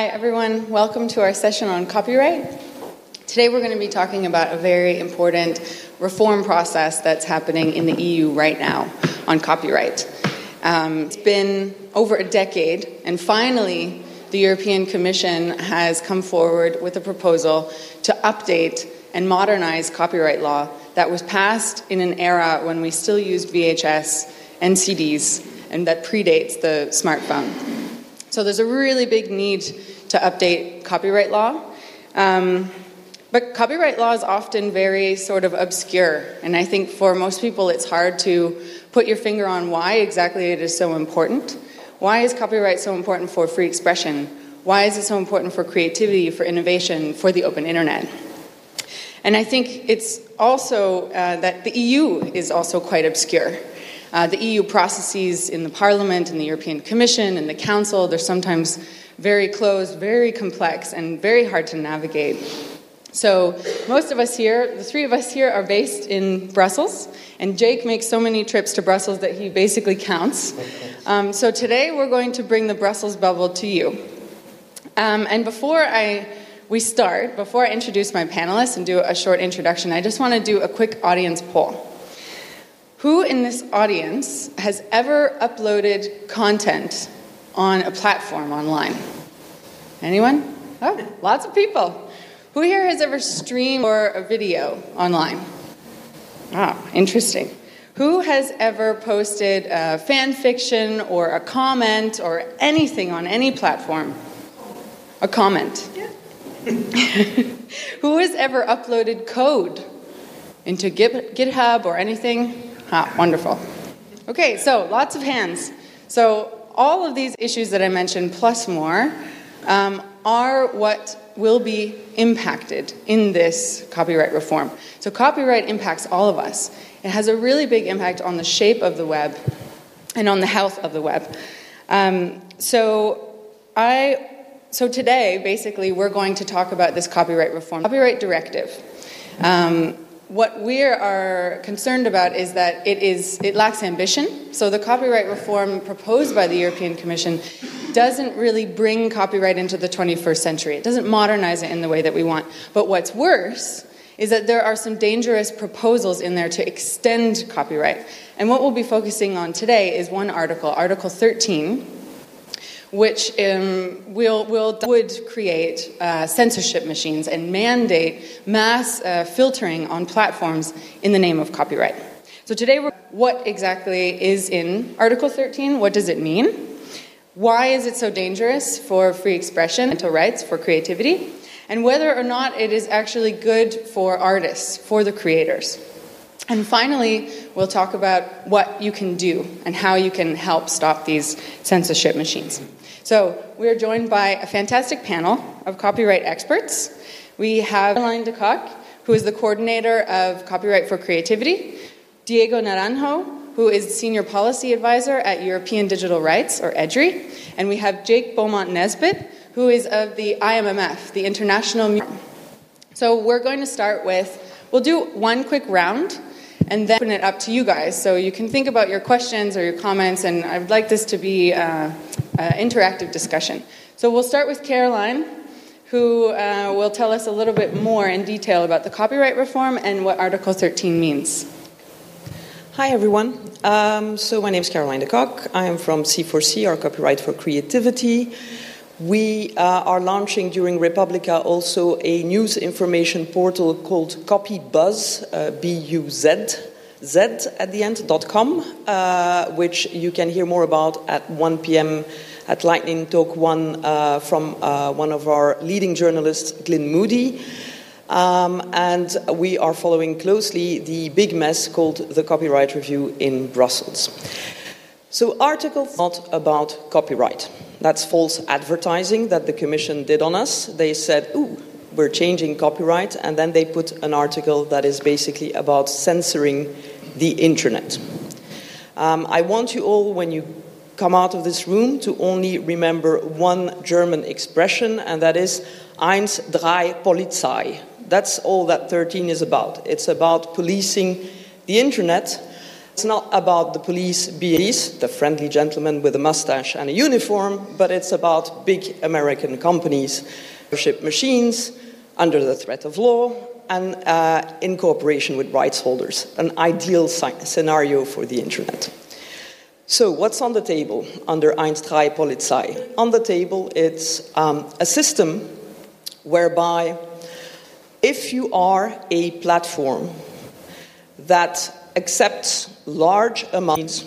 Hi, everyone. Welcome to our session on copyright. Today, we're going to be talking about a very important reform process that's happening in the EU right now on copyright. Um, it's been over a decade, and finally, the European Commission has come forward with a proposal to update and modernize copyright law that was passed in an era when we still used VHS and CDs, and that predates the smartphone. So there's a really big need to update copyright law. Um, but copyright law is often very sort of obscure, and I think for most people it's hard to put your finger on why exactly it is so important. Why is copyright so important for free expression? Why is it so important for creativity, for innovation, for the open internet? And I think it's also uh, that the EU is also quite obscure. Uh, the EU processes in the Parliament and the European Commission and the Council, they're sometimes very closed, very complex, and very hard to navigate. So, most of us here, the three of us here, are based in Brussels, and Jake makes so many trips to Brussels that he basically counts. Um, so, today we're going to bring the Brussels bubble to you. Um, and before I we start, before I introduce my panelists and do a short introduction, I just want to do a quick audience poll. Who in this audience has ever uploaded content on a platform online? Anyone? Oh, lots of people. Who here has ever streamed or a video online? Ah, interesting. Who has ever posted a fan fiction or a comment or anything on any platform? A comment. Yeah. Who has ever uploaded code into GitHub or anything? Ah, wonderful. Okay, so lots of hands. So all of these issues that I mentioned, plus more, um, are what will be impacted in this copyright reform. So copyright impacts all of us. It has a really big impact on the shape of the web and on the health of the web. Um, so I so today, basically, we're going to talk about this copyright reform, copyright directive. Um, what we are concerned about is that it is it lacks ambition. So the copyright reform proposed by the European Commission doesn't really bring copyright into the 21st century. It doesn't modernize it in the way that we want. But what's worse is that there are some dangerous proposals in there to extend copyright. And what we'll be focusing on today is one article, Article 13 which um, will, will, would create uh, censorship machines and mandate mass uh, filtering on platforms in the name of copyright. So, today, what exactly is in Article 13? What does it mean? Why is it so dangerous for free expression, mental rights, for creativity? And whether or not it is actually good for artists, for the creators. And finally, we'll talk about what you can do and how you can help stop these censorship machines. So, we are joined by a fantastic panel of copyright experts. We have Caroline De Cock, who is the coordinator of Copyright for Creativity, Diego Naranjo, who is Senior Policy Advisor at European Digital Rights, or EDRI, and we have Jake Beaumont Nesbitt, who is of the IMMF, the International. So, we're going to start with, we'll do one quick round and then open it up to you guys. So you can think about your questions or your comments, and I would like this to be uh, an interactive discussion. So we'll start with Caroline, who uh, will tell us a little bit more in detail about the copyright reform and what Article 13 means. Hi, everyone. Um, so, my name is Caroline De Cock. I am from C4C, our Copyright for Creativity. We uh, are launching during Republica also a news information portal called CopyBuzz, uh, B U Z, Z at the end, dot com, uh, which you can hear more about at 1 p.m. at Lightning Talk 1 uh, from uh, one of our leading journalists, Glyn Moody. Um, and we are following closely the big mess called the Copyright Review in Brussels. So, article not about copyright. That's false advertising that the Commission did on us. They said, ooh, we're changing copyright, and then they put an article that is basically about censoring the internet. Um, I want you all, when you come out of this room, to only remember one German expression, and that is eins, drei, Polizei. That's all that 13 is about. It's about policing the internet It's not about the police being the friendly gentleman with a mustache and a uniform, but it's about big American companies, ship machines under the threat of law and uh, in cooperation with rights holders, an ideal scenario for the internet. So, what's on the table under eins drei Polizei? On the table, it's um, a system whereby if you are a platform that accepts large amounts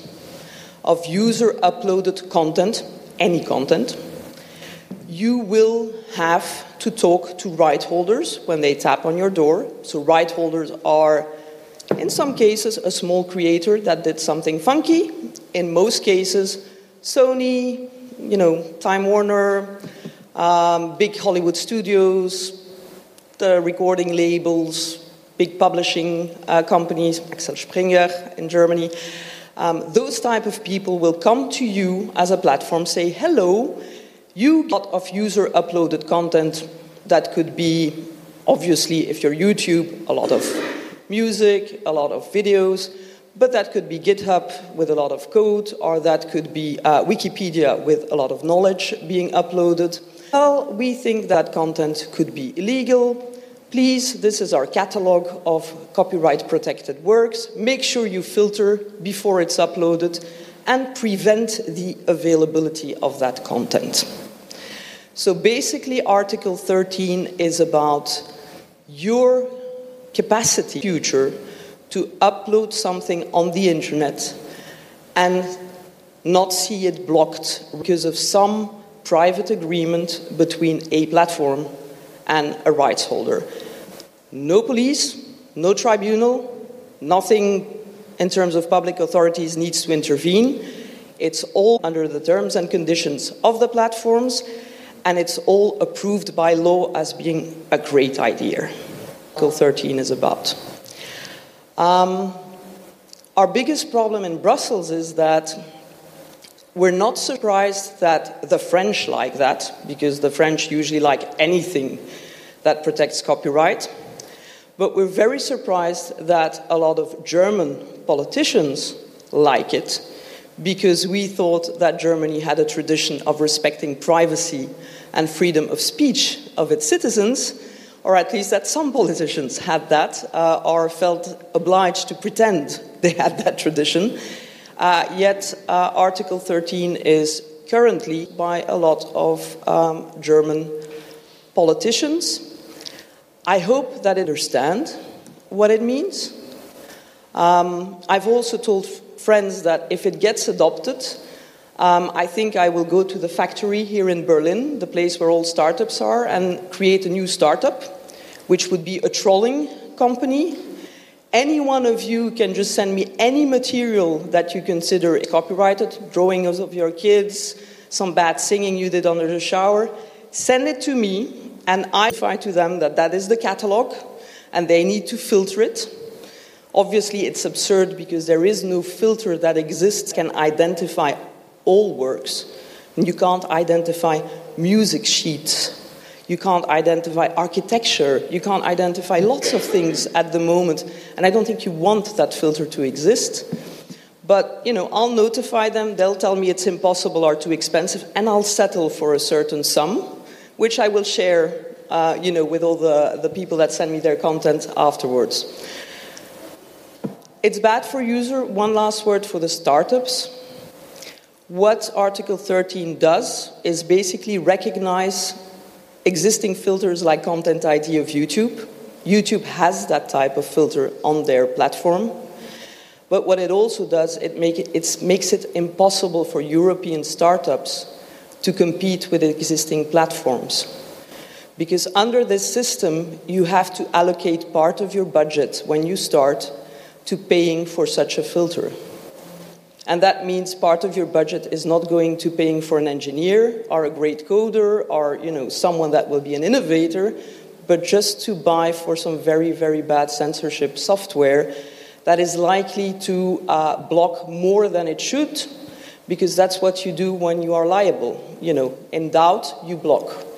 of user uploaded content, any content, you will have to talk to right holders when they tap on your door. So, right holders are, in some cases, a small creator that did something funky. In most cases, Sony, you know, Time Warner, um, big Hollywood studios, the recording labels, big publishing uh, companies, Axel Springer in Germany. Um, those type of people will come to you as a platform, say, hello, you got of user uploaded content that could be, obviously, if you're YouTube, a lot of music, a lot of videos, but that could be GitHub with a lot of code, or that could be uh, Wikipedia with a lot of knowledge being uploaded. Well, we think that content could be illegal, Please, this is our catalog of copyright protected works. Make sure you filter before it's uploaded and prevent the availability of that content. So basically, Article 13 is about your capacity future to upload something on the internet and not see it blocked because of some private agreement between a platform and a rights holder. No police, no tribunal, nothing in terms of public authorities needs to intervene. It's all under the terms and conditions of the platforms, and it's all approved by law as being a great idea. Article 13 is about. Um, our biggest problem in Brussels is that we're not surprised that the French like that, because the French usually like anything that protects copyright. But we're very surprised that a lot of German politicians like it because we thought that Germany had a tradition of respecting privacy and freedom of speech of its citizens, or at least that some politicians had that uh, or felt obliged to pretend they had that tradition. Uh, yet, uh, Article 13 is currently by a lot of um, German politicians. I hope that they understand what it means. Um, I've also told friends that if it gets adopted, um, I think I will go to the factory here in Berlin, the place where all startups are, and create a new startup, which would be a trolling company any one of you can just send me any material that you consider copyrighted, drawings of your kids, some bad singing you did under the shower. Send it to me, and I find to them that that is the catalog, and they need to filter it. Obviously, it's absurd because there is no filter that exists can identify all works. And you can't identify music sheets you can't identify architecture. You can't identify lots of things at the moment. And I don't think you want that filter to exist. But, you know, I'll notify them. They'll tell me it's impossible or too expensive. And I'll settle for a certain sum, which I will share, uh, you know, with all the, the people that send me their content afterwards. It's bad for user. One last word for the startups. What Article 13 does is basically recognize existing filters like Content ID of YouTube. YouTube has that type of filter on their platform. But what it also does, it, make it, makes it impossible for European startups to compete with existing platforms. Because under this system, you have to allocate part of your budget when you start to paying for such a filter. And that means part of your budget is not going to paying for an engineer or a great coder or you know someone that will be an innovator, but just to buy for some very very bad censorship software that is likely to uh, block more than it should, because that's what you do when you are liable. You know, in doubt you block.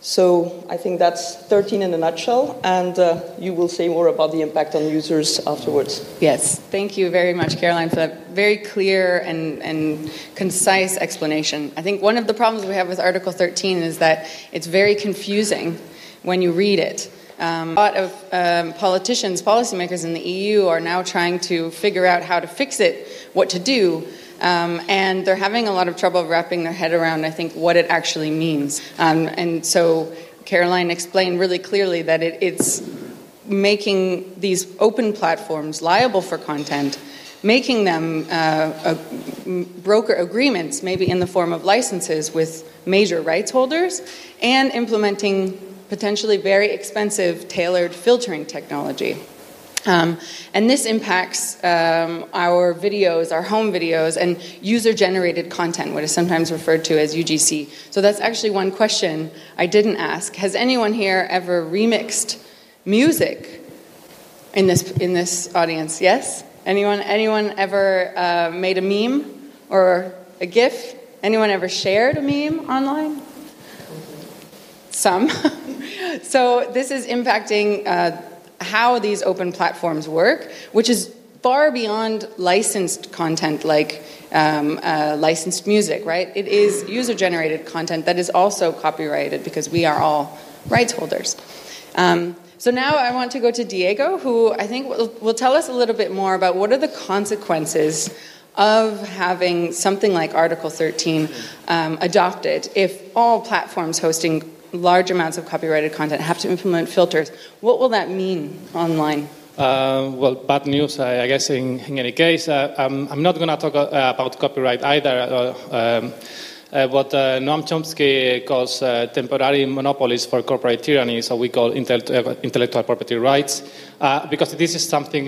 So I think that's 13 in a nutshell, and uh, you will say more about the impact on users afterwards. Yes, thank you very much, Caroline, for that very clear and, and concise explanation. I think one of the problems we have with Article 13 is that it's very confusing when you read it. Um, a lot of um, politicians, policymakers in the EU are now trying to figure out how to fix it, what to do. Um, and they're having a lot of trouble wrapping their head around, I think, what it actually means. Um, and so Caroline explained really clearly that it, it's making these open platforms liable for content, making them uh, broker agreements, maybe in the form of licenses with major rights holders, and implementing potentially very expensive tailored filtering technology. Um, and this impacts um, our videos, our home videos, and user generated content, what is sometimes referred to as UGC. So that's actually one question I didn't ask. Has anyone here ever remixed music in this, in this audience? Yes? Anyone, anyone ever uh, made a meme or a GIF? Anyone ever shared a meme online? Some. so this is impacting. Uh, how these open platforms work, which is far beyond licensed content like um, uh, licensed music, right? It is user generated content that is also copyrighted because we are all rights holders. Um, so now I want to go to Diego, who I think will, will tell us a little bit more about what are the consequences of having something like Article 13 um, adopted if all platforms hosting large amounts of copyrighted content, have to implement filters. What will that mean online? Uh, well, bad news, I, guess, in, in, any case. Uh, I'm, I'm, not going to talk uh, about copyright either. Uh, um, uh, what uh, Noam Chomsky calls temporary monopolies for corporate tyranny, so we call intellectual property rights, because this is something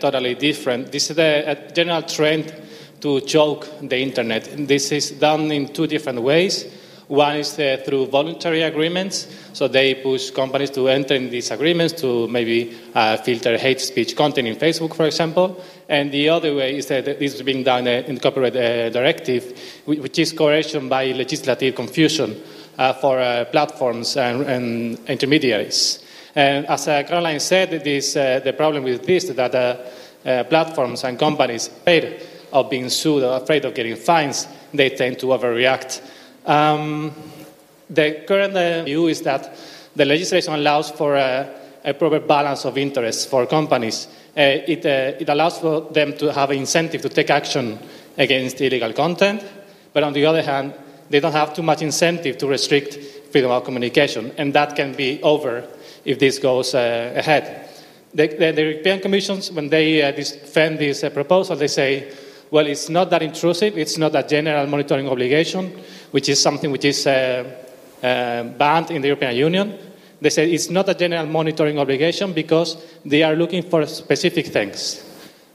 totally different. This is a general trend to choke the internet. This is done in two different ways. One is uh, through voluntary agreements, so they push companies to enter in these agreements to maybe uh, filter hate speech content in Facebook, for example. And the other way is that this is being done uh, in the copyright uh, directive, which is correction by legislative confusion uh, for uh, platforms and, and, intermediaries. And as Caroline said, this, the problem with this is that platforms and companies, afraid of being sued or afraid of getting fines, they tend to overreact um, the current uh, view is that the legislation allows for a, a proper balance of interests for companies. Uh, it, uh, it, allows for them to have an incentive to take action against illegal content, but on the other hand, they don't have too much incentive to restrict freedom of communication, and that can be over if this goes uh, ahead. The, the, the, European Commission, when they uh, defend this uh, proposal, they say well, it's not that intrusive, it's not a general monitoring obligation, which is something which is uh, uh, banned in the European Union. They say it's not a general monitoring obligation because they are looking for specific things.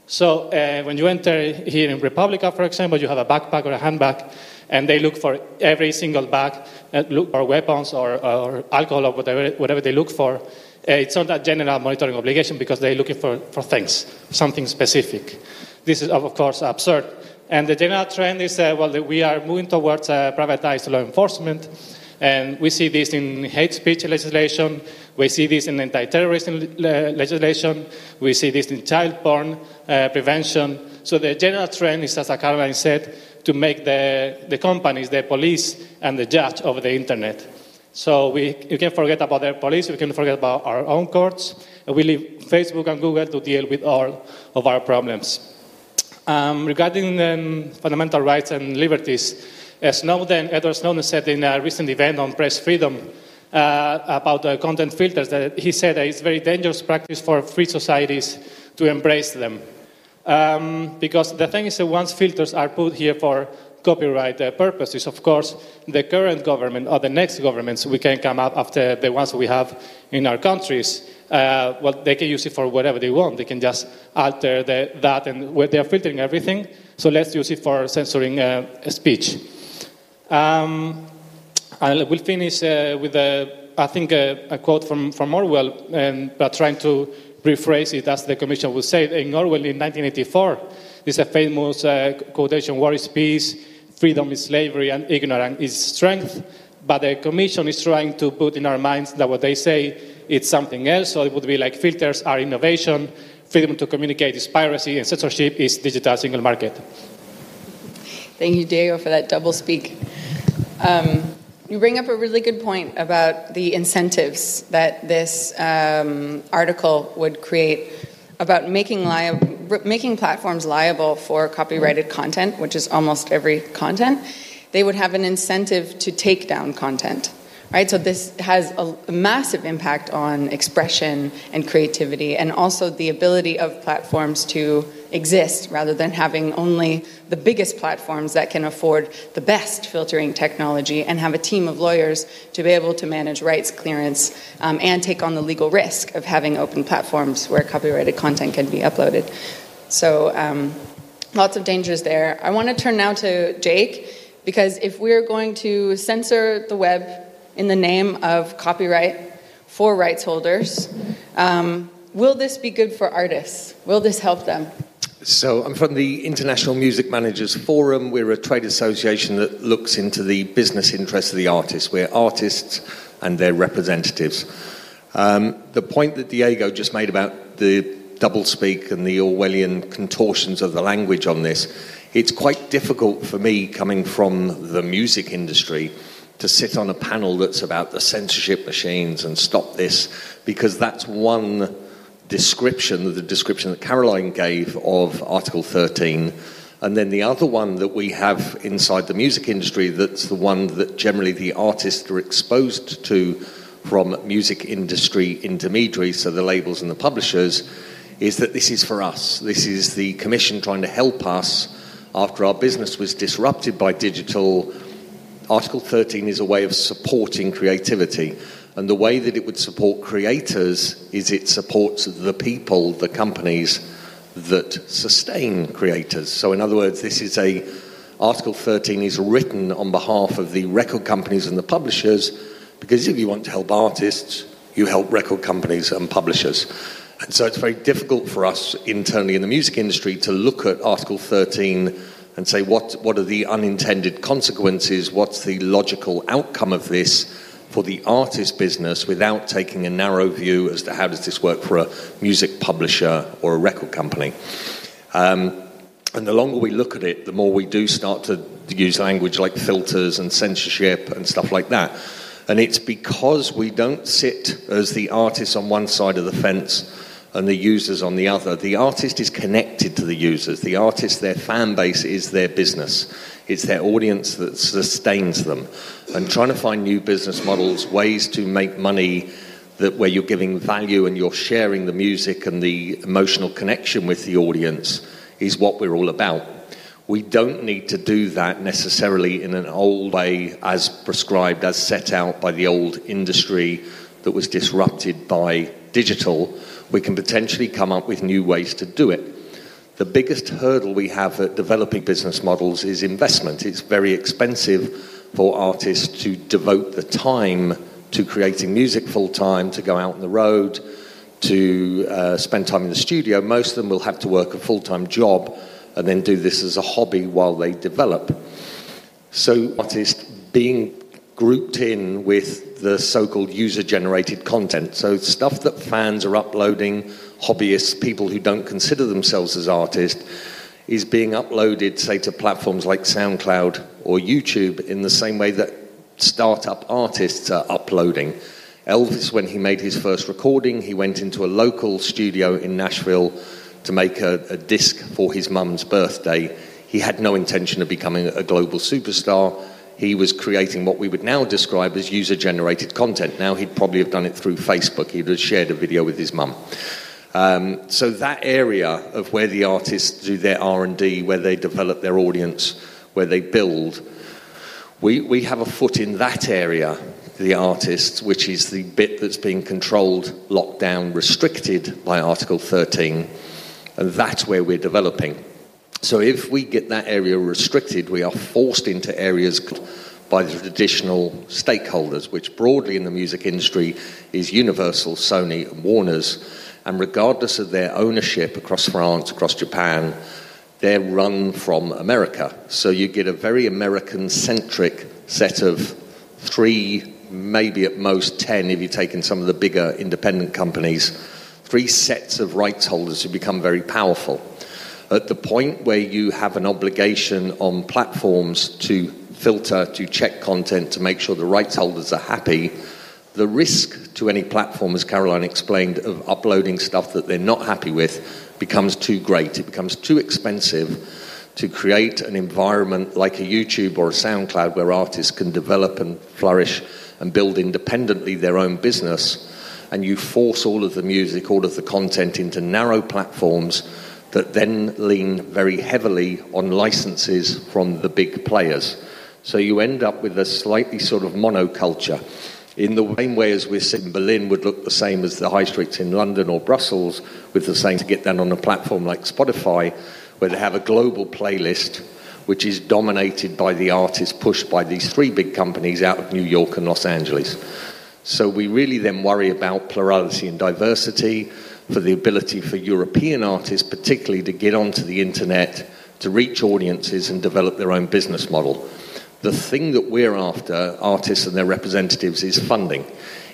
So uh, when you enter here in Republica, for example, you have a backpack or a handbag, and they look for every single bag, uh, look for weapons or, or, alcohol or whatever, whatever they look for. Uh, it's not a general monitoring obligation because they're looking for, for things, something specific. This is, of course, absurd. And the general trend is uh, well, we are moving towards uh, privatized law enforcement. And we see this in hate speech legislation, we see this in anti terrorism legislation, we see this in child porn uh, prevention. So the general trend is, as Caroline said, to make the, the companies the police and the judge of the internet. So we, you can forget about the police, we can forget about our own courts, and we leave Facebook and Google to deal with all of our problems. Um, regarding um, fundamental rights and liberties, Snowden, Edward Snowden said in a recent event on press freedom uh, about uh, content filters that he said that it's very dangerous practice for free societies to embrace them. Um, because the thing is that once filters are put here for copyright uh, purposes, of course, the current government or the next governments we can come up after the ones we have in our countries uh, well, they can use it for whatever they want. They can just alter the, that, and they are filtering everything. So let's use it for censoring uh, speech. Um, and we'll finish uh, with, a, I think, a, a, quote from, from Orwell, and, but trying to rephrase it as the Commission would say. In Orwell in 1984, there's a famous uh, quotation, war is peace, freedom is slavery, and ignorance is strength. but the Commission is trying to put in our minds that what they say is something else. So it would be like filters are innovation, freedom to communicate is piracy, and censorship is digital single market. Thank you, Diego, for that double speak. Um, you bring up a really good point about the incentives that this um, article would create about making, making platforms liable for copyrighted content, which is almost every content. They would have an incentive to take down content right? So this has a massive impact on expression and creativity, and also the ability of platforms to exist rather than having only the biggest platforms that can afford the best filtering technology and have a team of lawyers to be able to manage rights clearance um, and take on the legal risk of having open platforms where copyrighted content can be uploaded. So, um, lots of dangers there. I want to turn now to Jake because if we're going to censor the web in the name of copyright for rights holders. Um, will this be good for artists? Will this help them? So, I'm from the International Music Managers Forum. We're a trade association that looks into the business interests of the artists. We're artists and their representatives. Um, the point that Diego just made about the doublespeak and the Orwellian contortions of the language on this, it's quite difficult for me coming from the music industry to sit on a panel that's about the censorship machines and stop this, because that's one description, the description that Caroline gave of Article 13. And then the other one that we have inside the music industry, that's the one that generally the artists are exposed to from music industry intermediaries, so the labels and the publishers, is that this is for us. This is the Commission trying to help us after our business was disrupted by digital Article 13 is a way of supporting creativity. And the way that it would support creators is it supports the people, the companies that sustain creators. So, in other words, this is a Article 13 is written on behalf of the record companies and the publishers because if you want to help artists, you help record companies and publishers. And so it's very difficult for us internally in the music industry to look at Article 13 and say what, what are the unintended consequences, what's the logical outcome of this for the artist business without taking a narrow view as to how does this work for a music publisher or a record company. Um, and the longer we look at it, the more we do start to use language like filters and censorship and stuff like that. And it's because we don't sit as the artists on one side of the fence and the users on the other. The artist is connected to the users. The artist, their fan base is their business. It's their audience that sustains them. And trying to find new business models, ways to make money that where you're giving value and you're sharing the music and the emotional connection with the audience is what we're all about. We don't need to do that necessarily in an old way as prescribed, as set out by the old industry that was disrupted by digital we can potentially come up with new ways to do it. The biggest hurdle we have at developing business models is investment. It's very expensive for artists to devote the time to creating music full time, to go out on the road, to uh, spend time in the studio. Most of them will have to work a full time job and then do this as a hobby while they develop. So, artists being grouped in with the so called user generated content. So, stuff that fans are uploading, hobbyists, people who don't consider themselves as artists, is being uploaded, say, to platforms like SoundCloud or YouTube in the same way that startup artists are uploading. Elvis, when he made his first recording, he went into a local studio in Nashville to make a, a disc for his mum's birthday. He had no intention of becoming a global superstar he was creating what we would now describe as user generated content. Now he'd probably have done it through Facebook. He'd have shared a video with his mum. Um, so that area of where the artists do their R&D, where they develop their audience, where they build, we, we have a foot in that area, the artists, which is the bit that's being controlled, locked down, restricted by Article 13. And that's where we're developing. So if we get that area restricted, we are forced into areas by the traditional stakeholders, which broadly in the music industry is Universal, Sony, and Warner's. And regardless of their ownership across France, across Japan, they're run from America. So you get a very American centric set of three, maybe at most ten, if you take in some of the bigger independent companies, three sets of rights holders who become very powerful. At the point where you have an obligation on platforms to filter, to check content, to make sure the rights holders are happy, the risk to any platform, as Caroline explained, of uploading stuff that they're not happy with becomes too great. It becomes too expensive to create an environment like a YouTube or a SoundCloud where artists can develop and flourish and build independently their own business, and you force all of the music, all of the content into narrow platforms that then lean very heavily on licenses from the big players. So you end up with a slightly sort of monoculture. In the same way as we're in Berlin would look the same as the high streets in London or Brussels, with the same to get down on a platform like Spotify, where they have a global playlist which is dominated by the artists pushed by these three big companies out of New York and Los Angeles. So we really then worry about plurality and diversity, for the ability for European artists, particularly, to get onto the internet, to reach audiences and develop their own business model. The thing that we're after, artists and their representatives, is funding.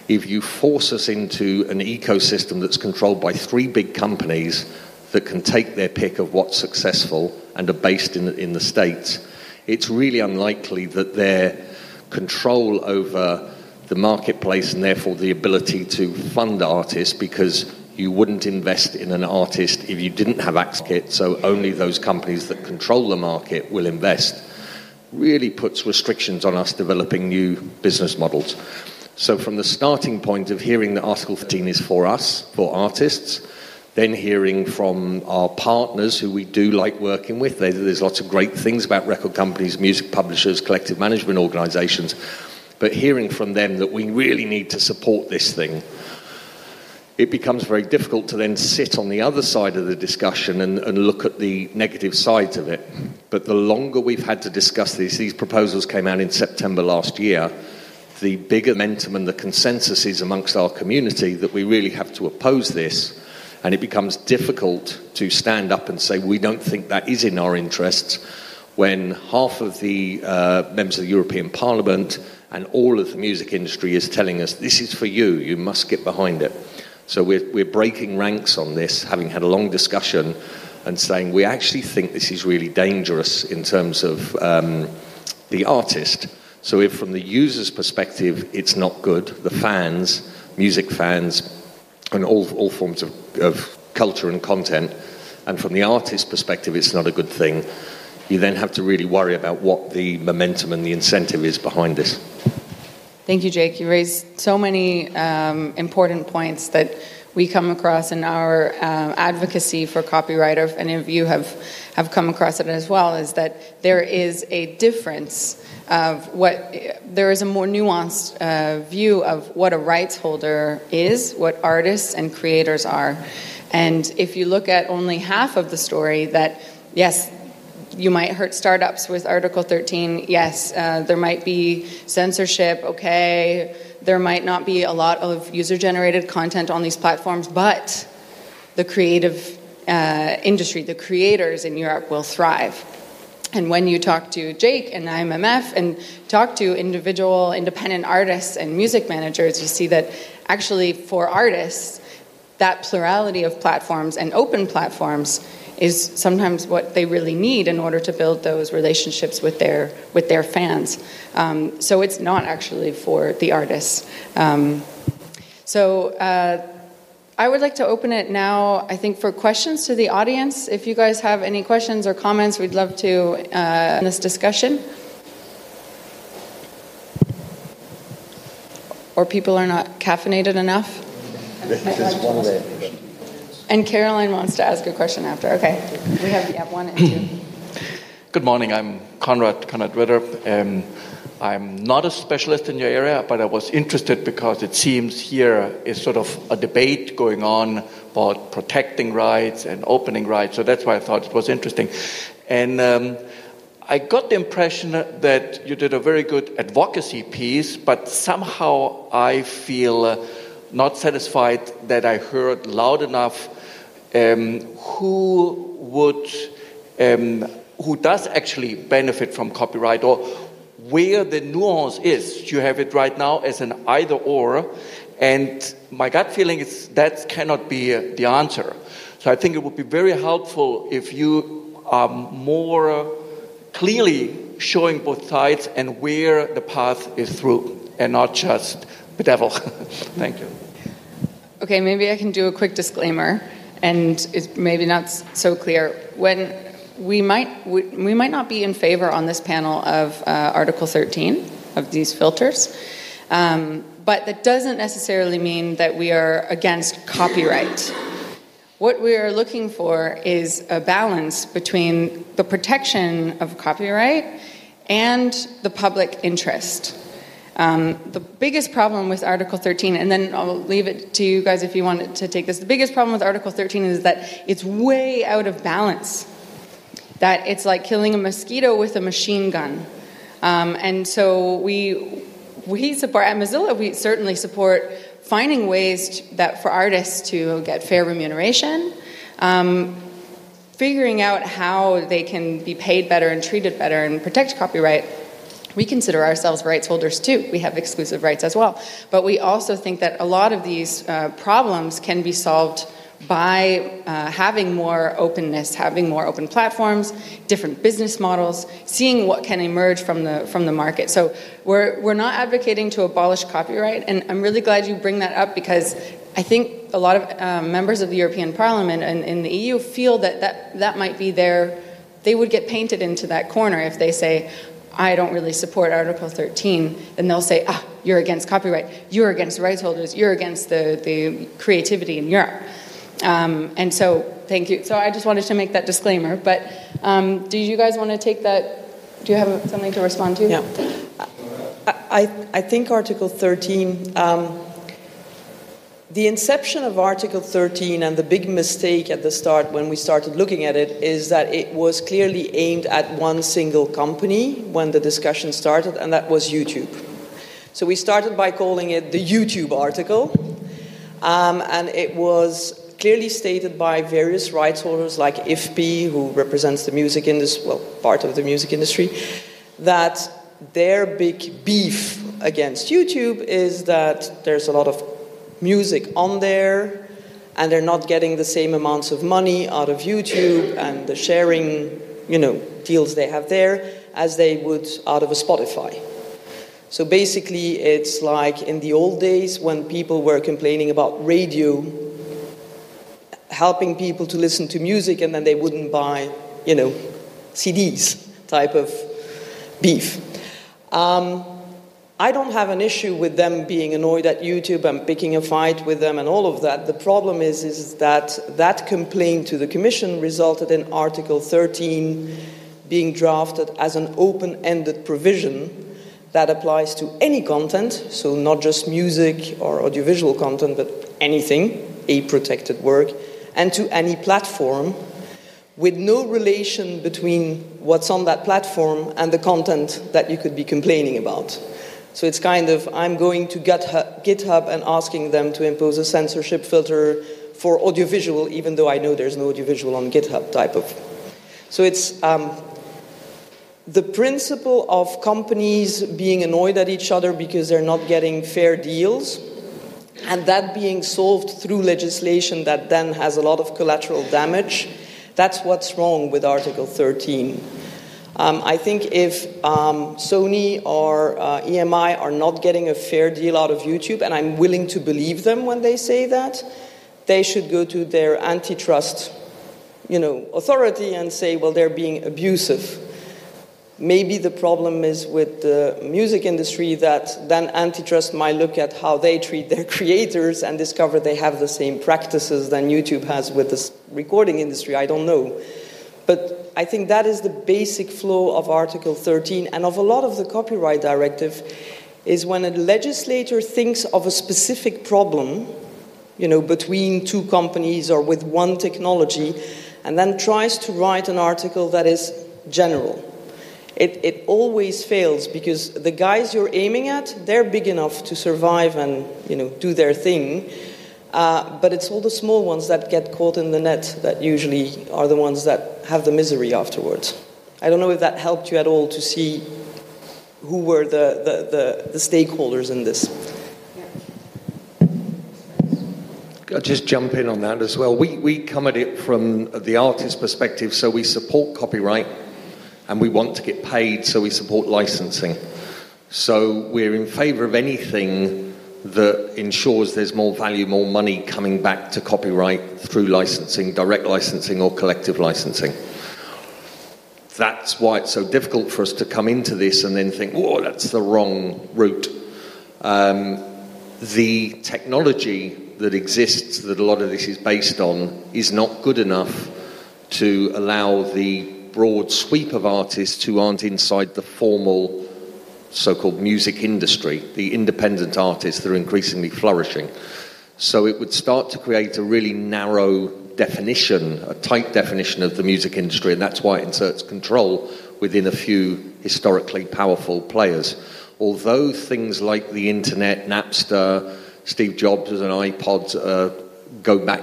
If you force us into an ecosystem that's controlled by three big companies that can take their pick of what's successful and are based in, in the States, it's really unlikely that their control over the marketplace and therefore the ability to fund artists because you wouldn't invest in an artist if you didn't have access so only those companies that control the market will invest really puts restrictions on us developing new business models. So, from the starting point of hearing that Article 15 is for us, for artists, then hearing from our partners who we do like working with. There's lots of great things about record companies, music publishers, collective management organizations, but hearing from them that we really need to support this thing. It becomes very difficult to then sit on the other side of the discussion and, and look at the negative sides of it. But the longer we've had to discuss these, these proposals came out in September last year, the bigger momentum and the consensus is amongst our community that we really have to oppose this and it becomes difficult to stand up and say, we don't think that is in our interests, when half of the uh, members of the European Parliament and all of the music industry is telling us, this is for you, you must get behind it. So we're, we're breaking ranks on this, having had a long discussion and saying we actually think this is really dangerous in terms of um, the artist. So, if from the user's perspective it's not good, the fans, music fans, and all, all forms of, of culture and content. And from the artist's perspective, it's not a good thing. You then have to really worry about what the momentum and the incentive is behind this. Thank you, Jake. You raised so many um, important points that we come across in our uh, advocacy for copyright, or if any of you have, have come across it as well, is that there is a difference of what there is a more nuanced uh, view of what a rights holder is, what artists and creators are. And if you look at only half of the story, that yes, you might hurt startups with Article 13. Yes, uh, there might be censorship, okay. There might not be a lot of user generated content on these platforms, but the creative uh, industry, the creators in Europe will thrive. And when you talk to Jake and IMMF and talk to individual independent artists and music managers, you see that actually for artists, that plurality of platforms and open platforms is sometimes what they really need in order to build those relationships with their with their fans. Um, so it's not actually for the artists. Um, so. Uh, I would like to open it now, I think, for questions to the audience. If you guys have any questions or comments, we'd love to uh, in this discussion. Or people are not caffeinated enough. There's one there. And Caroline wants to ask a question after. Okay, we have yeah, one and two. Good morning. I'm Conrad Conrad Ritter. Um, I'm not a specialist in your area, but I was interested because it seems here is sort of a debate going on about protecting rights and opening rights. So that's why I thought it was interesting. And um, I got the impression that you did a very good advocacy piece, but somehow I feel not satisfied that I heard loud enough um, who would. Um, who does actually benefit from copyright or where the nuance is. You have it right now as an either or, and my gut feeling is that cannot be the answer. So I think it would be very helpful if you are more clearly showing both sides and where the path is through, and not just bedevil. Thank you. Okay, maybe I can do a quick disclaimer, and it's maybe not so clear. When we might we, we might not be in favor on this panel of uh, Article 13 of these filters, um, but that doesn't necessarily mean that we are against copyright. What we are looking for is a balance between the protection of copyright and the public interest. Um, the biggest problem with Article 13, and then I'll leave it to you guys if you want to take this. The biggest problem with Article 13 is that it's way out of balance. That it's like killing a mosquito with a machine gun. Um, and so we, we support, at Mozilla, we certainly support finding ways to, that for artists to get fair remuneration, um, figuring out how they can be paid better and treated better and protect copyright we consider ourselves rights holders too. We have exclusive rights as well. But we also think that a lot of these uh, problems can be solved by uh, having more openness, having more open platforms, different business models, seeing what can emerge from the from the market. So we're we're not advocating to abolish copyright, and I'm really glad you bring that up because I think a lot of uh, members of the European Parliament and in the EU feel that, that that might be their they would get painted into that corner if they say, I don't really support Article 13, then they'll say, ah, you're against copyright, you're against rights holders, you're against the, the creativity in Europe. Um, and so, thank you. So, I just wanted to make that disclaimer. But um, do you guys want to take that? Do you have something to respond to? Yeah. I, I think Article 13. Um, the inception of Article 13 and the big mistake at the start when we started looking at it is that it was clearly aimed at one single company when the discussion started, and that was YouTube. So we started by calling it the YouTube article, um, and it was clearly stated by various rights holders like IFPI, who represents the music industry, well, part of the music industry, that their big beef against YouTube is that there's a lot of music on there and they're not getting the same amounts of money out of YouTube and the sharing, you know, deals they have there as they would out of a Spotify. So basically, it's like in the old days when people were complaining about radio helping people to listen to music and then they wouldn't buy, you know, CDs type of beef. Um, I don't have an issue with them being annoyed at YouTube and picking a fight with them and all of that. The problem is, is that that complaint to the Commission resulted in Article 13 being drafted as an open ended provision that applies to any content, so not just music or audiovisual content, but anything, a protected work, and to any platform with no relation between what's on that platform and the content that you could be complaining about. So it's kind of I'm going to GitHub and asking them to impose a censorship filter for audiovisual, even though I know there's no audiovisual on GitHub type of. So it's um, the principle of companies being annoyed at each other because they're not getting fair deals, and that being solved through legislation that then has a lot of collateral damage. That's what's wrong with Article 13. Um, I think if um, Sony or uh, EMI are not getting a fair deal out of YouTube, and I'm willing to believe them when they say that, they should go to their antitrust, you know, authority and say, well, they're being abusive. Maybe the problem is with the music industry that then antitrust might look at how they treat their creators and discover they have the same practices than YouTube has with the recording industry. I don't know. But I think that is the basic flow of Article 13 and of a lot of the copyright directive is when a legislator thinks of a specific problem, you know, between two companies or with one technology, and then tries to write an article that is general. It, it always fails because the guys you're aiming at, they're big enough to survive and, you know, do their thing. Uh, but it's all the small ones that get caught in the net that usually are the ones that have the misery afterwards. I don't know if that helped you at all to see who were the, the, the, the stakeholders in this. I'll just jump in on that as well. We, we come at it from the artist perspective, so we support copyright and we want to get paid, so we support licensing. So we're in favour of anything that ensures there's more value, more money coming back to copyright through licensing, direct licensing or collective licensing. That's why it's so difficult for us to come into this and then think, whoa, that's the wrong route. Um, the technology that exists that a lot of this is based on is not good enough to allow the broad sweep of artists who aren't inside the formal so called music industry, the independent artists that are increasingly flourishing. So it would start to create a really narrow definition, a tight definition of the music industry, and that's why it inserts control within a few historically powerful players. Although things like the internet, Napster, Steve Jobs and iPods uh, go back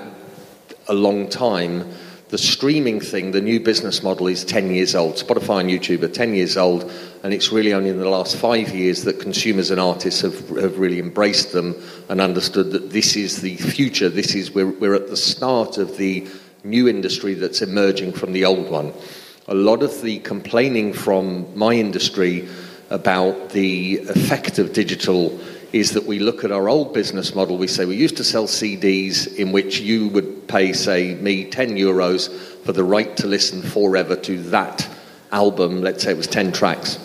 a long time, the streaming thing, the new business model is 10 years old. Spotify and YouTube are 10 years old, and it's really only in the last five years that consumers and artists have, have really embraced them and understood that this is the future. This is, we're, we're at the start of the new industry that's emerging from the old one. A lot of the complaining from my industry about the effect of digital is that we look at our old business model. We say we used to sell CDs in which you would pay, say, me 10 euros for the right to listen forever to that album. Let's say it was 10 tracks.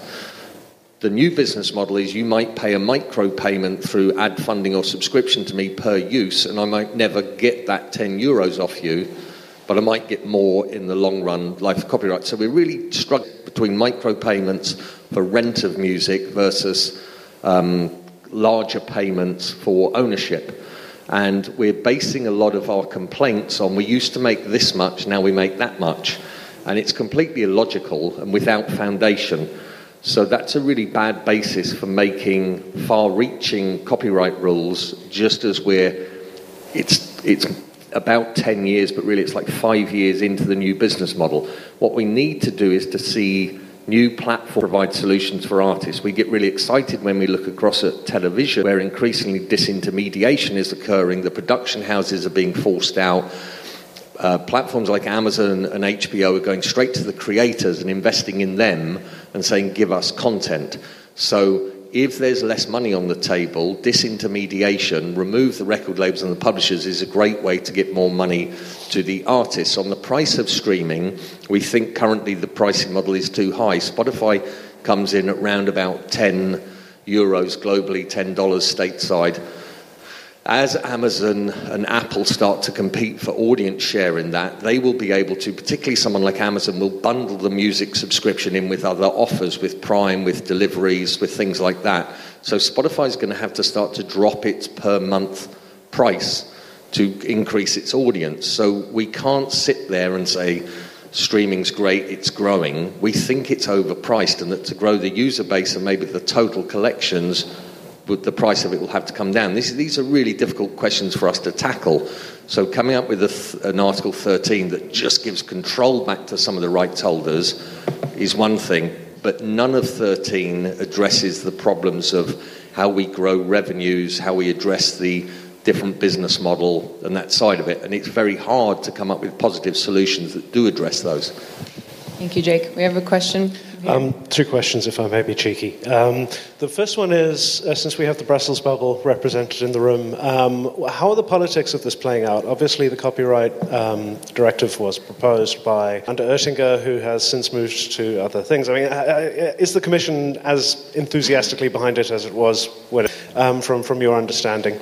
The new business model is you might pay a micro payment through ad funding or subscription to me per use, and I might never get that 10 euros off you, but I might get more in the long run, life of copyright. So we're really struggling between micro payments for rent of music versus um, larger payments for ownership. And we're basing a lot of our complaints on we used to make this much, now we make that much. And it's completely illogical and without foundation. So that's a really bad basis for making far reaching copyright rules, just as we're, it's, it's about 10 years, but really it's like five years into the new business model. What we need to do is to see new platform provide solutions for artists. We get really excited when we look across at television, where increasingly disintermediation is occurring, the production houses are being forced out. Uh, platforms like Amazon and HBO are going straight to the creators and investing in them and saying, give us content. So if there's less money on the table, disintermediation, remove the record labels and the publishers is a great way to get more money to the artists. On the price of streaming, we think currently the pricing model is too high. Spotify comes in at round about 10 euros globally, $10 stateside as Amazon and Apple start to compete for audience share in that, they will be able to, particularly someone like Amazon, will bundle the music subscription in with other offers, with Prime, with deliveries, with things like that. So Spotify is going to have to start to drop its per month price to increase its audience. So we can't sit there and say, streaming's great, it's growing. We think it's overpriced, and that to grow the user base and maybe the total collections the price of it will have to come down. This, these are really difficult questions for us to tackle. So, coming up with th- an Article 13 that just gives control back to some of the rights holders is one thing, but none of 13 addresses the problems of how we grow revenues, how we address the different business model, and that side of it. And it's very hard to come up with positive solutions that do address those. Thank you, Jake. We have a question. Um, two questions, if I may be cheeky. Um, the first one is uh, since we have the Brussels bubble represented in the room, um, how are the politics of this playing out? Obviously, the copyright um, directive was proposed by Günther Oettinger, who has since moved to other things. I mean, uh, uh, is the Commission as enthusiastically behind it as it was when, um, from, from your understanding?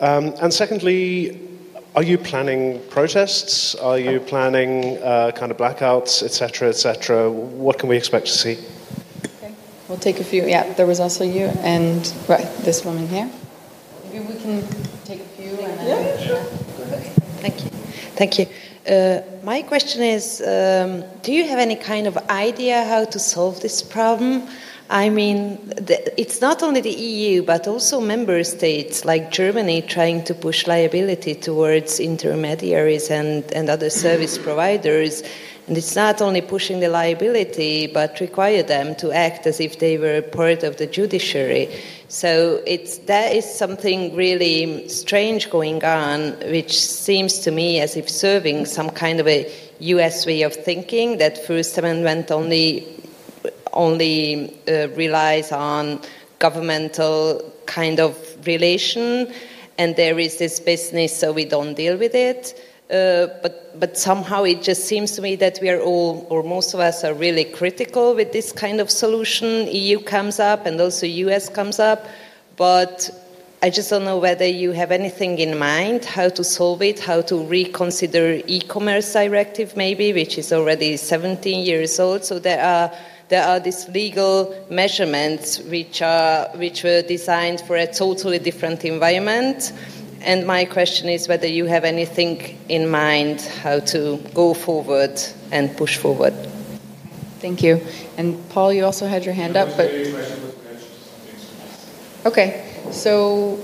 Um, and secondly, are you planning protests? Are you planning uh, kind of blackouts, etc., etc.? What can we expect to see? Okay, we'll take a few. Yeah, there was also you and right this woman here. Maybe we can take a few. And then, yeah, sure. Thank you. Thank you. Uh, my question is: um, Do you have any kind of idea how to solve this problem? I mean, it's not only the EU, but also member states like Germany trying to push liability towards intermediaries and, and other service providers. And it's not only pushing the liability, but require them to act as if they were part of the judiciary. So it's, that is something really strange going on, which seems to me as if serving some kind of a US way of thinking that First Amendment only only uh, relies on governmental kind of relation, and there is this business, so we don't deal with it. Uh, but but somehow it just seems to me that we are all, or most of us, are really critical with this kind of solution. EU comes up, and also US comes up, but I just don't know whether you have anything in mind how to solve it, how to reconsider e-commerce directive maybe, which is already 17 years old. So there are there are these legal measurements which, are, which were designed for a totally different environment. And my question is whether you have anything in mind how to go forward and push forward. Thank you. And Paul, you also had your hand up, but okay. So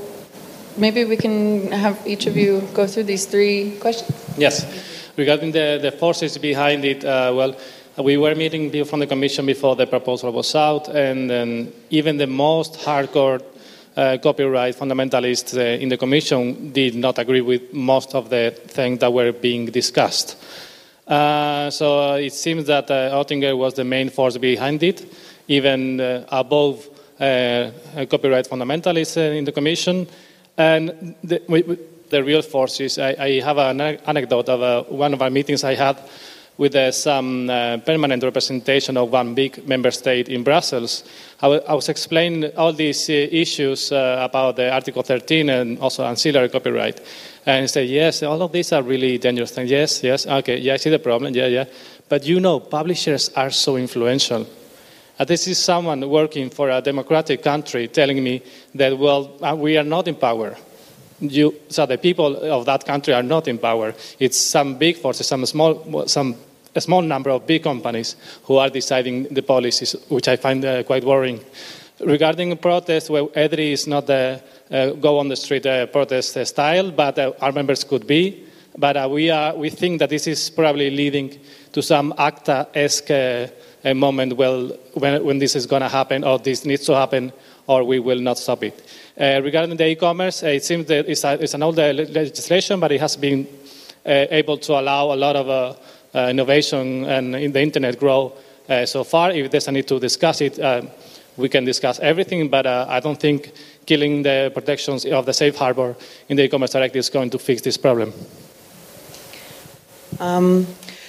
maybe we can have each of you go through these three questions. Yes. Regarding the, the forces behind it, uh, well, we were meeting people from the Commission before the proposal was out, and, even the most hardcore uh, copyright fundamentalists uh, in the Commission did not agree with most of the things that were being discussed. Uh, so uh, it seems that uh, Oettinger was the main force behind it, even uh, above copyright fundamentalists in the Commission. And the, we, the real force is I, I have an anecdote of one of our meetings I had with uh, some uh, permanent representation of one big member state in Brussels. I, w- I was explaining all these uh, issues uh, about the Article 13 and also ancillary copyright. And he said, yes, all of these are really dangerous things. Yes, yes, okay, yeah, I see the problem, yeah, yeah. But you know, publishers are so influential. And this is someone working for a democratic country telling me that, well, uh, we are not in power. You, so the people of that country are not in power. It's some big forces, some small, some a small number of big companies who are deciding the policies, which I find uh, quite worrying. Regarding protests, well, EDRi is not the uh, go on the street uh, protest style, but uh, our members could be. But uh, we, are, we think that this is probably leading to some ACTA-esque uh, moment well, when, when this is going to happen, or this needs to happen, or we will not stop it. regarding the e-commerce, it seems that it's, a, it's an old legislation, but it has been able to allow a lot of uh, innovation and in the internet grow uh, so far. If there's a need to discuss it, uh, we can discuss everything, but I don't think killing the protections of the safe harbor in the e-commerce directive is going to fix this problem. Um,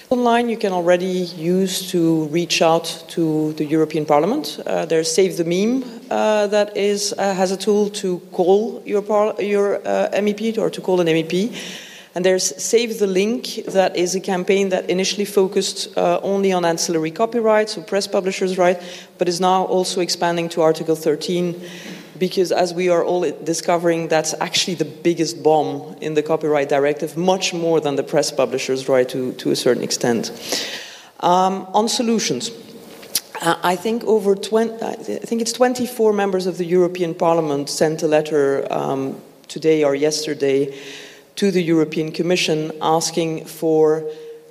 online, you can already use to reach out to the European Parliament. Uh, there's Save the Meme uh, that is uh, has a tool to call your your MEP or to call an MEP. And there's Save the Link, that is a campaign that initially focused uh, only on ancillary copyright, so press publishers' right, but is now also expanding to Article 13, because as we are all discovering, that's actually the biggest bomb in the copyright directive, much more than the press publishers' right to, to a certain extent. Um, on solutions. Uh, I think over 20, I think it's 24 members of the European Parliament sent a letter um, today or yesterday to the European Commission asking for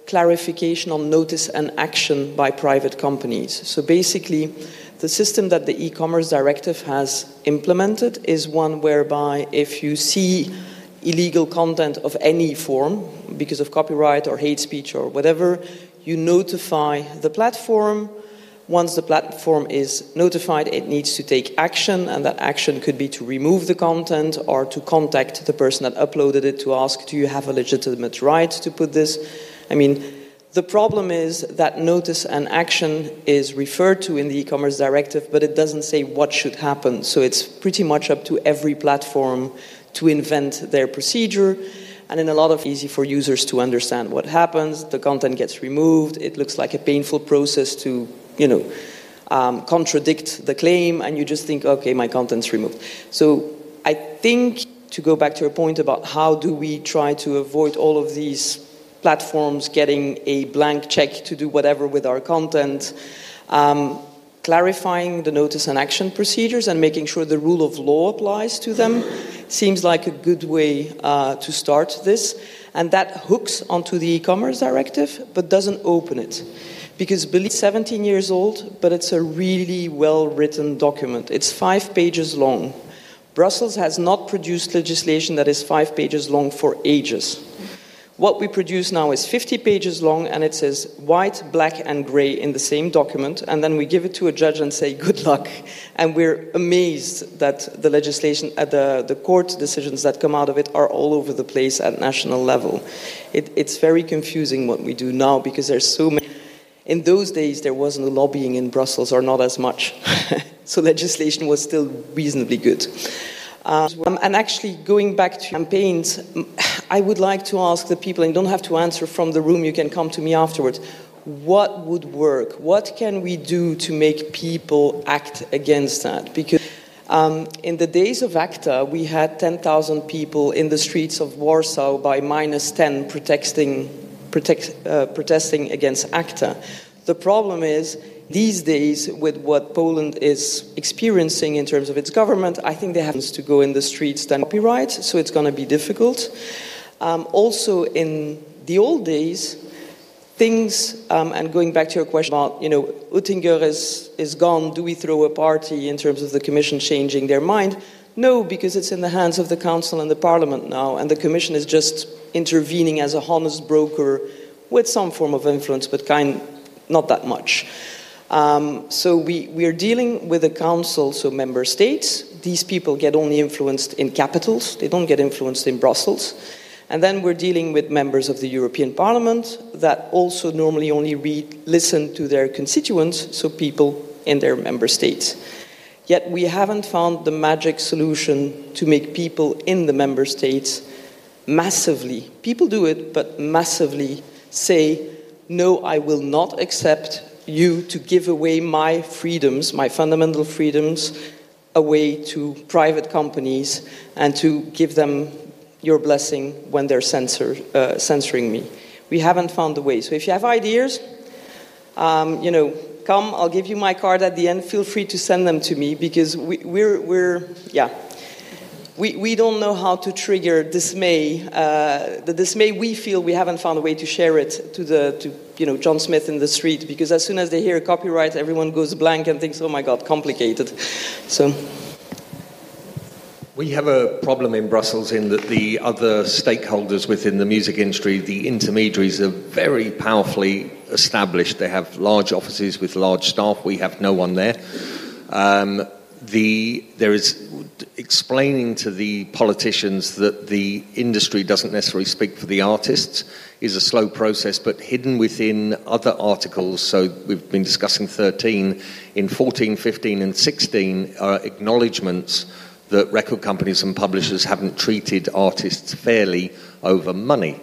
clarification on notice and action by private companies. So basically, the system that the e commerce directive has implemented is one whereby if you see illegal content of any form, because of copyright or hate speech or whatever, you notify the platform once the platform is notified, it needs to take action, and that action could be to remove the content or to contact the person that uploaded it to ask, Do you have a legitimate right to put this? I mean, the problem is that notice and action is referred to in the e commerce directive, but it doesn't say what should happen. So it's pretty much up to every platform to invent their procedure. And in a lot of easy for users to understand what happens. The content gets removed. It looks like a painful process to you know, um, contradict the claim, and you just think, okay, my content's removed. So I think to go back to your point about how do we try to avoid all of these platforms getting a blank check to do whatever with our content. Um, clarifying the notice and action procedures and making sure the rule of law applies to them seems like a good way uh, to start this. And that hooks onto the e commerce directive but doesn't open it. Because believe 17 years old, but it's a really well written document. It's five pages long. Brussels has not produced legislation that is five pages long for ages. What we produce now is 50 pages long and it says white, black, and grey in the same document, and then we give it to a judge and say, good luck. And we're amazed that the legislation, uh, the, the court decisions that come out of it are all over the place at national level. It, it's very confusing what we do now because there's so many. In those days, there was no lobbying in Brussels, or not as much. so legislation was still reasonably good. Um, and actually, going back to campaigns, I would like to ask the people, and don't have to answer from the room, you can come to me afterwards. What would work? What can we do to make people act against that? Because um, in the days of ACTA, we had 10,000 people in the streets of Warsaw by minus 10 protesting, protect, uh, protesting against ACTA. The problem is, these days, with what Poland is experiencing in terms of its government, I think they have to go in the streets than copyright, so it's going to be difficult. Um, also, in the old days, things, um, and going back to your question about, you know, Oettinger is, is gone, do we throw a party in terms of the Commission changing their mind? No, because it's in the hands of the Council and the Parliament now, and the Commission is just intervening as a honest broker with some form of influence, but kind not that much. Um, so we, we are dealing with a council, so member states. These people get only influenced in capitals, they don't get influenced in Brussels. And then we're dealing with members of the European Parliament that also normally only read, listen to their constituents, so people in their member states. Yet we haven't found the magic solution to make people in the member states massively, people do it, but massively say, no, I will not accept you to give away my freedoms, my fundamental freedoms, away to private companies and to give them your blessing when they're censor, uh, censoring me. We haven't found a way. So if you have ideas, um, you know, come, I'll give you my card at the end. Feel free to send them to me because we, we're, we're, yeah, we, we don't know how to trigger dismay. Uh, the dismay we feel, we haven't found a way to share it to, the, to you know, John Smith in the street because as soon as they hear copyright, everyone goes blank and thinks, oh my God, complicated. So. We have a problem in Brussels in that the other stakeholders within the music industry, the intermediaries, are very powerfully established. They have large offices with large staff. We have no one there. Um, the, there is explaining to the politicians that the industry doesn't necessarily speak for the artists is a slow process, but hidden within other articles. So we've been discussing 13. In 14, 15, and 16 are acknowledgements that record companies and publishers haven't treated artists fairly over money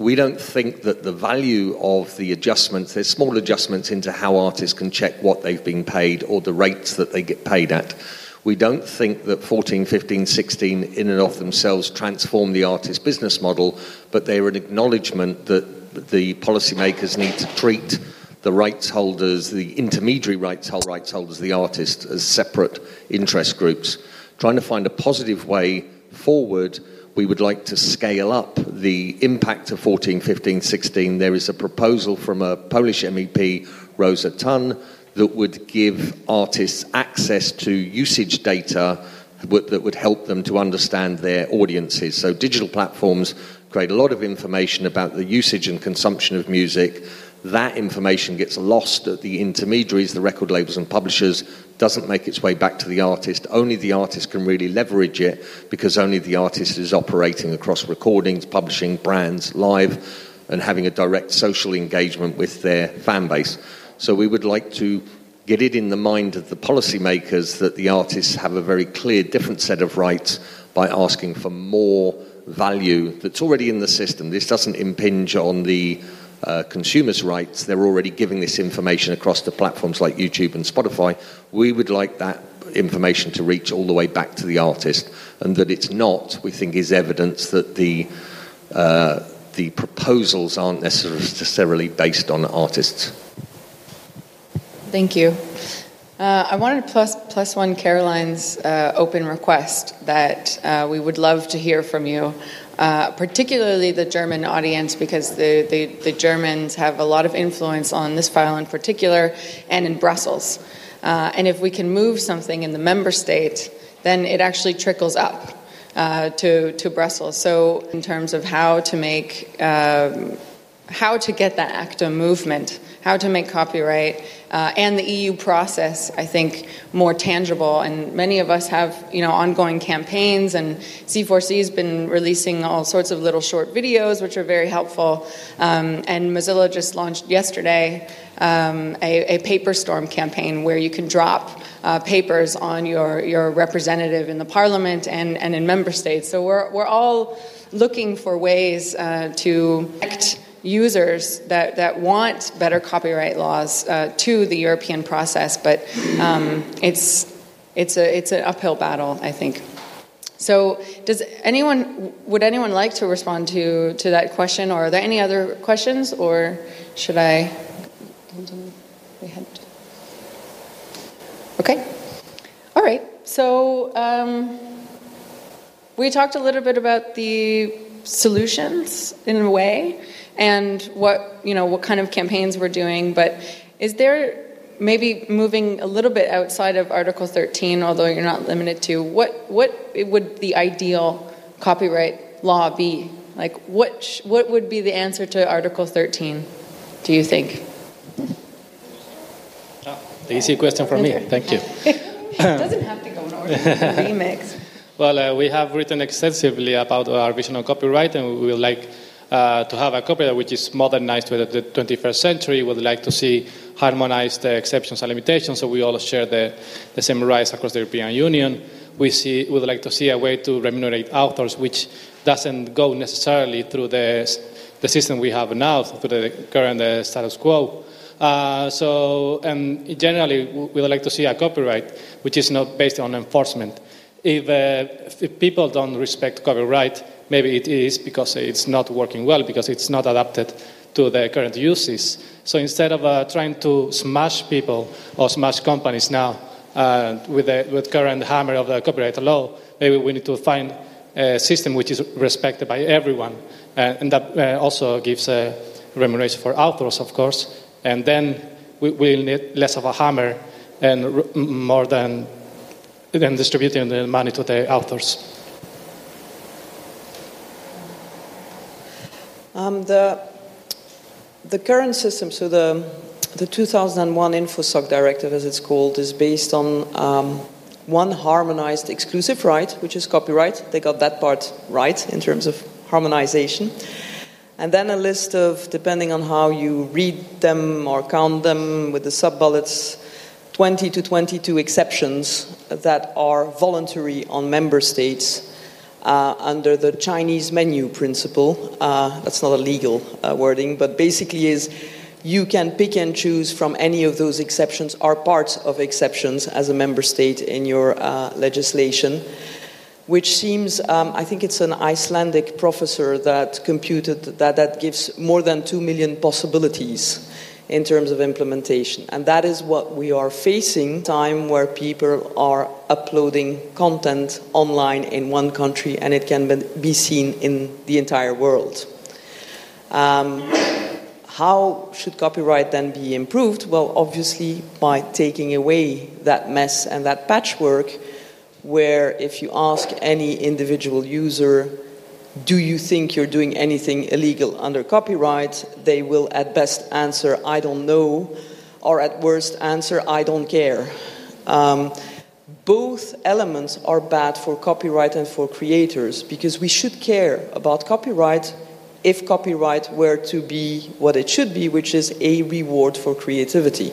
we don't think that the value of the adjustments, there's small adjustments into how artists can check what they've been paid or the rates that they get paid at. We don't think that 14, 15, 16 in and of themselves transform the artist's business model, but they're an acknowledgement that the policymakers need to treat the rights holders, the intermediary rights, rights holders, the artists, as separate interest groups. Trying to find a positive way forward we would like to scale up the impact of 14, 15, 16. There is a proposal from a Polish MEP, Róża Thun, that would give artists access to usage data that would help them to understand their audiences. So, digital platforms create a lot of information about the usage and consumption of music. That information gets lost at the intermediaries, the record labels and publishers, doesn't make its way back to the artist. Only the artist can really leverage it because only the artist is operating across recordings, publishing, brands, live, and having a direct social engagement with their fan base. So we would like to get it in the mind of the policymakers that the artists have a very clear, different set of rights by asking for more value that's already in the system. This doesn't impinge on the uh, consumers' rights, they're already giving this information across the platforms like YouTube and Spotify. We would like that information to reach all the way back to the artist, and that it's not, we think, is evidence that the uh, the proposals aren't necessarily based on artists. Thank you. Uh, I wanted to plus, plus one Caroline's uh, open request that uh, we would love to hear from you, uh, particularly the German audience, because the, the, the, Germans have a lot of influence on this file in particular and in Brussels. Uh, and if we can move something in the member state, then it actually trickles up uh, to, to Brussels. So, in terms of how to make, um, how to get that ACTA movement how to make copyright uh, and the EU process, I think, more tangible. And many of us have, you know, ongoing campaigns, and C4C has been releasing all sorts of little short videos, which are very helpful. Um, and Mozilla just launched yesterday um, a, a, paper storm campaign where you can drop uh, papers on your, your representative in the parliament and, and in member states. So we're, we're all looking for ways uh, to connect users that, that want better copyright laws uh, to the European process, but um, it's, it's, a, it's an uphill battle, I think. So, does anyone would anyone like to respond to, to that question, or are there any other questions, or should I? Okay, all right. So um, we talked a little bit about the solutions in a way and what you know what kind of campaigns we're doing. But is there maybe moving a little bit outside of Article 13, although you're not limited to what what would the ideal copyright law be? Like what sh- what would be the answer to Article 13? Do you think? Oh, the easy question for me. Thank you. it doesn't have to go in order. remix. Well, uh, we have written extensively about our vision on copyright, and we would like uh, to have a copyright which is modernized to the 21st century. We would like to see harmonized uh, exceptions and limitations so we all share the, the same rights across the European Union. We see, would like to see a way to remunerate authors which doesn't go necessarily through the, the system we have now, through the current uh, status quo. Uh, so, and generally, we would like to see a copyright which is not based on enforcement. If, uh, if people don't respect copyright, maybe it is because it's not working well, because it's not adapted to the current uses. So instead of uh, trying to smash people or smash companies now uh, with the with current hammer of the copyright law, maybe we need to find a system which is respected by everyone, uh, and that uh, also gives a remuneration for authors, of course. And then we will need less of a hammer and more than, than distributing the money to the authors. Um, the, the current system, so the, the 2001 InfoSoc directive, as it's called, is based on um, one harmonized exclusive right, which is copyright. They got that part right in terms of harmonization. And then a list of, depending on how you read them or count them with the sub bullets, 20 to 22 exceptions that are voluntary on member states uh, under the Chinese menu principle. Uh, that's not a legal uh, wording, but basically is you can pick and choose from any of those exceptions or parts of exceptions as a member state in your uh, legislation. Which seems, um, I think it's an Icelandic professor that computed that that gives more than 2 million possibilities in terms of implementation. And that is what we are facing time where people are uploading content online in one country and it can be seen in the entire world. Um, how should copyright then be improved? Well, obviously, by taking away that mess and that patchwork, where if you ask any individual user, do you think you're doing anything illegal under copyright? They will at best answer, I don't know, or at worst answer, I don't care. Um, both elements are bad for copyright and for creators because we should care about copyright if copyright were to be what it should be, which is a reward for creativity.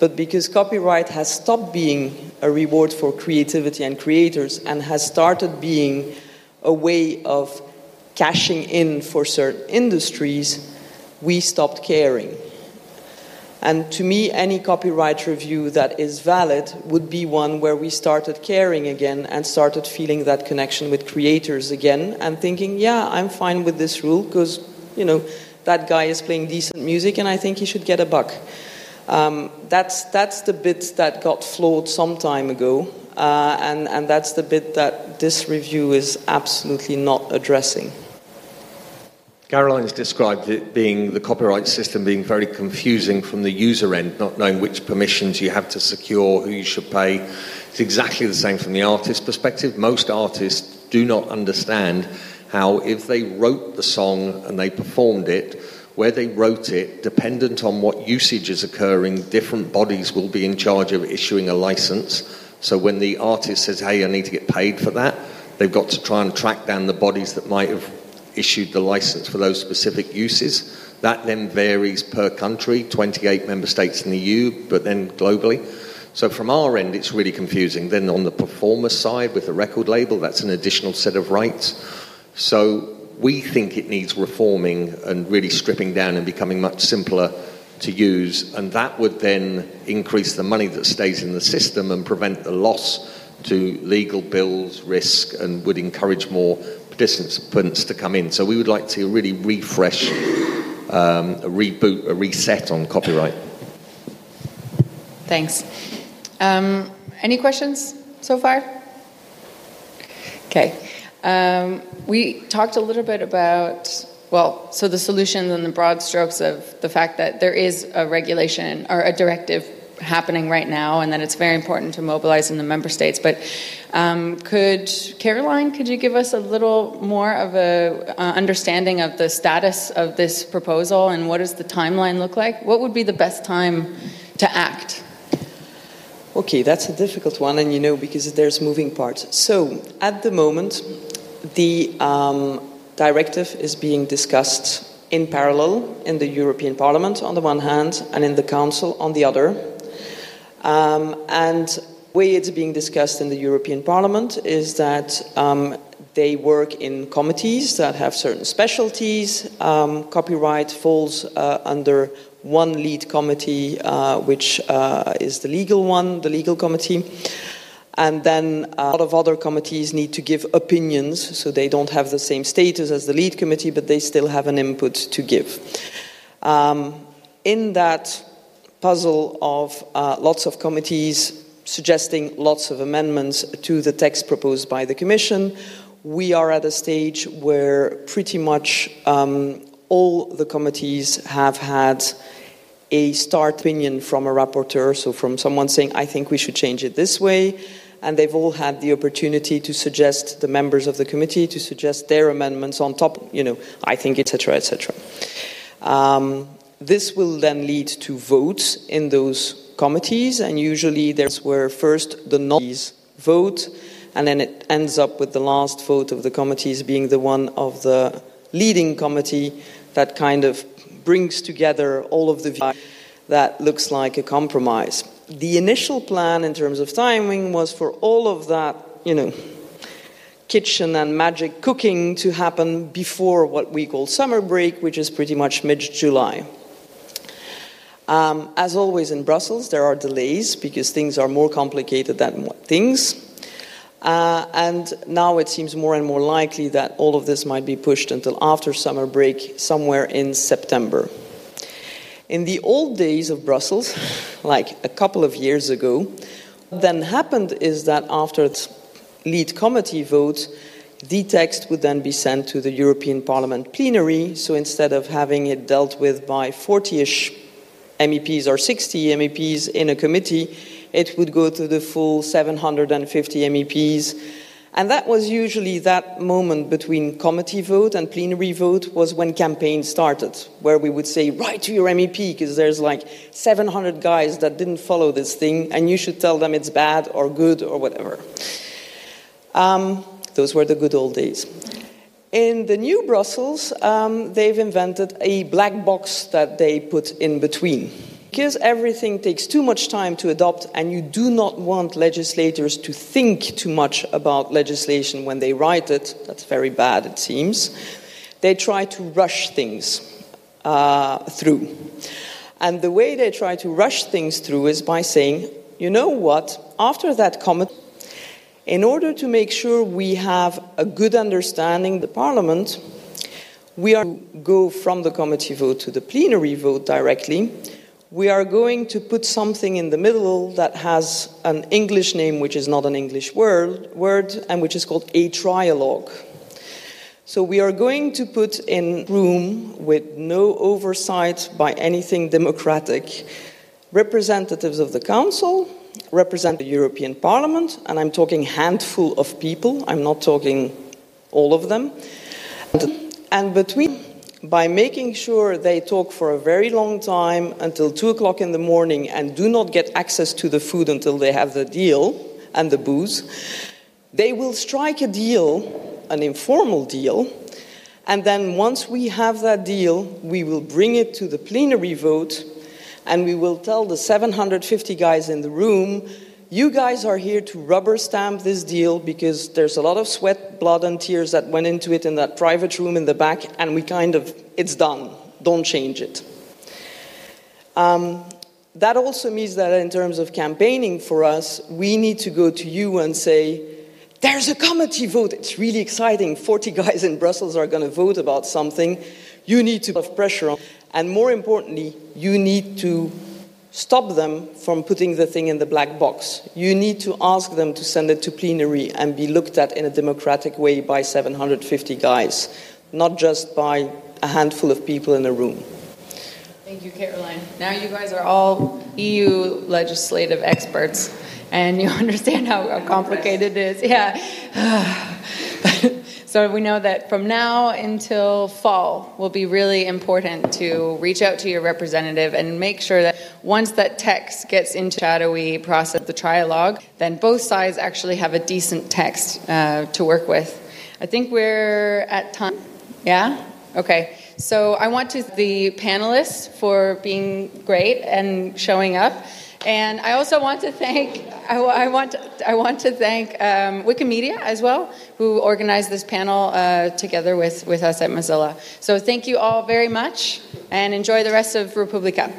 But because copyright has stopped being a reward for creativity and creators and has started being a way of cashing in for certain industries, we stopped caring. And to me, any copyright review that is valid would be one where we started caring again and started feeling that connection with creators again and thinking, yeah, I'm fine with this rule because, you know, that guy is playing decent music and I think he should get a buck. Um, that's, that's the bit that got flawed some time ago, uh, and, and that's the bit that this review is absolutely not addressing. Caroline's described it being the copyright system being very confusing from the user end, not knowing which permissions you have to secure, who you should pay. It's exactly the same from the artist perspective. Most artists do not understand how, if they wrote the song and they performed it, where they wrote it, dependent on what usage is occurring, different bodies will be in charge of issuing a license. So when the artist says, hey, I need to get paid for that, they've got to try and track down the bodies that might have issued the license for those specific uses. That then varies per country, 28 member states in the EU, but then globally. So from our end, it's really confusing. Then on the performer side with the record label, that's an additional set of rights. So we think it needs reforming and really stripping down and becoming much simpler to use, and that would then increase the money that stays in the system and prevent the loss to legal bills, risk, and would encourage more participants to come in. So we would like to really refresh, um, a reboot, a reset on copyright. Thanks. Um, any questions so far? Okay. Um, we talked a little bit about, well, so the solutions and the broad strokes of the fact that there is a regulation or a directive happening right now and that it's very important to mobilize in the member states. But um, could, Caroline, could you give us a little more of a uh, understanding of the status of this proposal and what does the timeline look like? What would be the best time to act? Okay, that's a difficult one, and you know, because there's moving parts. So, at the moment, the um, directive is being discussed in parallel in the European Parliament on the one hand and in the Council on the other. Um, and the way it's being discussed in the European Parliament is that um, they work in committees that have certain specialties. Um, copyright falls uh, under one lead committee, uh, which uh, is the legal one, the legal committee. And then a lot of other committees need to give opinions, so they don't have the same status as the lead committee, but they still have an input to give. Um, in that puzzle of uh, lots of committees suggesting lots of amendments to the text proposed by the Commission, we are at a stage where pretty much um, all the committees have had a start opinion from a rapporteur, so from someone saying, I think we should change it this way. And they've all had the opportunity to suggest the members of the committee to suggest their amendments on top, you know, I think, etc., etc. Um, this will then lead to votes in those committees, and usually there's where first the non vote, and then it ends up with the last vote of the committees being the one of the leading committee that kind of brings together all of the views that looks like a compromise. The initial plan in terms of timing was for all of that, you know, kitchen and magic cooking to happen before what we call summer break, which is pretty much mid July. Um, as always in Brussels, there are delays because things are more complicated than things. Uh, and now it seems more and more likely that all of this might be pushed until after summer break, somewhere in September. In the old days of Brussels, like a couple of years ago, what then happened is that after the lead committee vote, the text would then be sent to the European Parliament plenary. So instead of having it dealt with by 40 ish MEPs or 60 MEPs in a committee, it would go to the full 750 MEPs. And that was usually that moment between committee vote and plenary vote was when campaign started, where we would say, write to your MEP, because there's like 700 guys that didn't follow this thing, and you should tell them it's bad or good or whatever. Um, those were the good old days. In the new Brussels, um, they've invented a black box that they put in between. Because everything takes too much time to adopt, and you do not want legislators to think too much about legislation when they write it, that's very bad, it seems. They try to rush things uh, through. And the way they try to rush things through is by saying, you know what, after that comment, in order to make sure we have a good understanding the Parliament, we are to go from the committee vote to the plenary vote directly we are going to put something in the middle that has an English name, which is not an English word, word and which is called a trialogue. So we are going to put in room with no oversight by anything democratic representatives of the council, represent the European Parliament, and I'm talking handful of people. I'm not talking all of them. And between by making sure they talk for a very long time until two o'clock in the morning and do not get access to the food until they have the deal and the booze, they will strike a deal, an informal deal, and then once we have that deal, we will bring it to the plenary vote and we will tell the 750 guys in the room you guys are here to rubber stamp this deal because there's a lot of sweat, blood, and tears that went into it in that private room in the back, and we kind of, it's done. Don't change it. Um, that also means that in terms of campaigning for us, we need to go to you and say, there's a committee vote. It's really exciting. 40 guys in Brussels are going to vote about something. You need to have pressure on. And more importantly, you need to stop them from putting the thing in the black box. You need to ask them to send it to plenary and be looked at in a democratic way by 750 guys, not just by a handful of people in a room. Thank you, Caroline. Now you guys are all EU legislative experts, and you understand how, how complicated it is. Yeah. So we know that from now until fall will be really important to reach out to your representative and make sure that once that text gets into shadowy process, the trialogue, then both sides actually have a decent text uh, to work with. I think we're at time. Yeah? Okay. So I want to the panelists for being great and showing up. And I also want to thank I, I want to, I want to thank um, Wikimedia as well, who organized this panel uh, together with, with us at Mozilla. So thank you all very much, and enjoy the rest of re:publica.